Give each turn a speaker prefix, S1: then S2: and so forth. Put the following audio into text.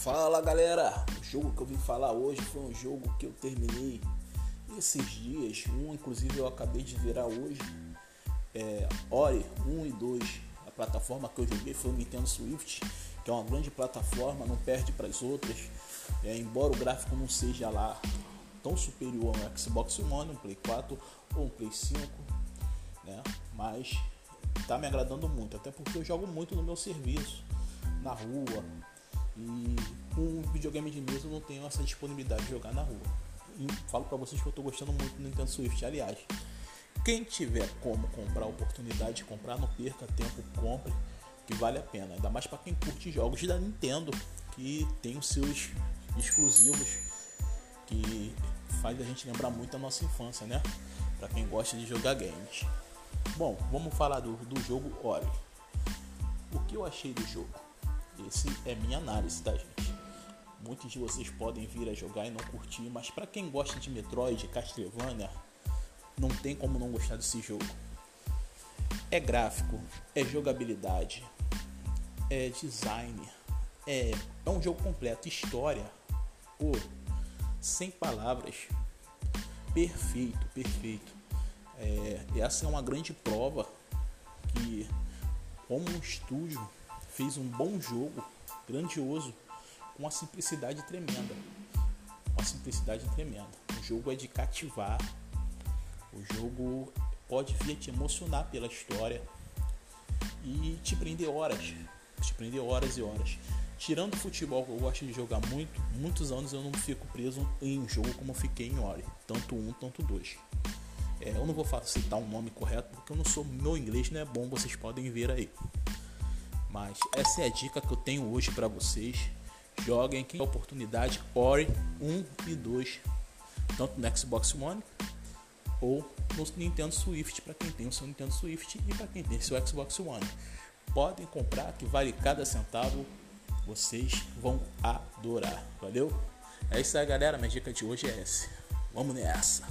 S1: Fala galera, o jogo que eu vim falar hoje foi um jogo que eu terminei esses dias, um inclusive eu acabei de virar hoje, é, Ori 1 e 2, a plataforma que eu joguei foi o Nintendo Swift, que é uma grande plataforma, não perde para as outras, é, embora o gráfico não seja lá tão superior ao Xbox One, um Play 4 ou um Play 5, né? mas tá me agradando muito, até porque eu jogo muito no meu serviço, na rua, e com videogame de mesa eu não tenho essa disponibilidade de jogar na rua. E falo para vocês que eu tô gostando muito do Nintendo Swift. Aliás, quem tiver como comprar a oportunidade de comprar, não perca tempo, compre, que vale a pena. Ainda mais para quem curte jogos da Nintendo, que tem os seus exclusivos que faz a gente lembrar muito da nossa infância, né? Para quem gosta de jogar games. Bom, vamos falar do, do jogo Ori. O que eu achei do jogo? Esse é minha análise, tá, gente? Muitos de vocês podem vir a jogar e não curtir, mas para quem gosta de Metroid, Castlevania, não tem como não gostar desse jogo. É gráfico, é jogabilidade, é design, é, é um jogo completo, história, pô, sem palavras, perfeito, perfeito. É, essa é uma grande prova que como um estúdio fez um bom jogo, grandioso, com uma simplicidade tremenda. Uma simplicidade tremenda. O jogo é de cativar. O jogo pode vir te emocionar pela história e te prender horas. Te prender horas e horas. Tirando o futebol que eu gosto de jogar muito, muitos anos eu não fico preso em um jogo como eu fiquei em Ori. Tanto um, tanto dois. É, eu não vou citar um nome correto porque eu não sou meu inglês não é bom, vocês podem ver aí. Essa é a dica que eu tenho hoje para vocês. Joguem quem oportunidade Ori 1 e 2, tanto no Xbox One ou no Nintendo Swift para quem tem o seu Nintendo Swift e para quem tem seu Xbox One. Podem comprar que vale cada centavo, vocês vão adorar. Valeu? É isso aí, galera. Minha dica de hoje é essa. Vamos nessa.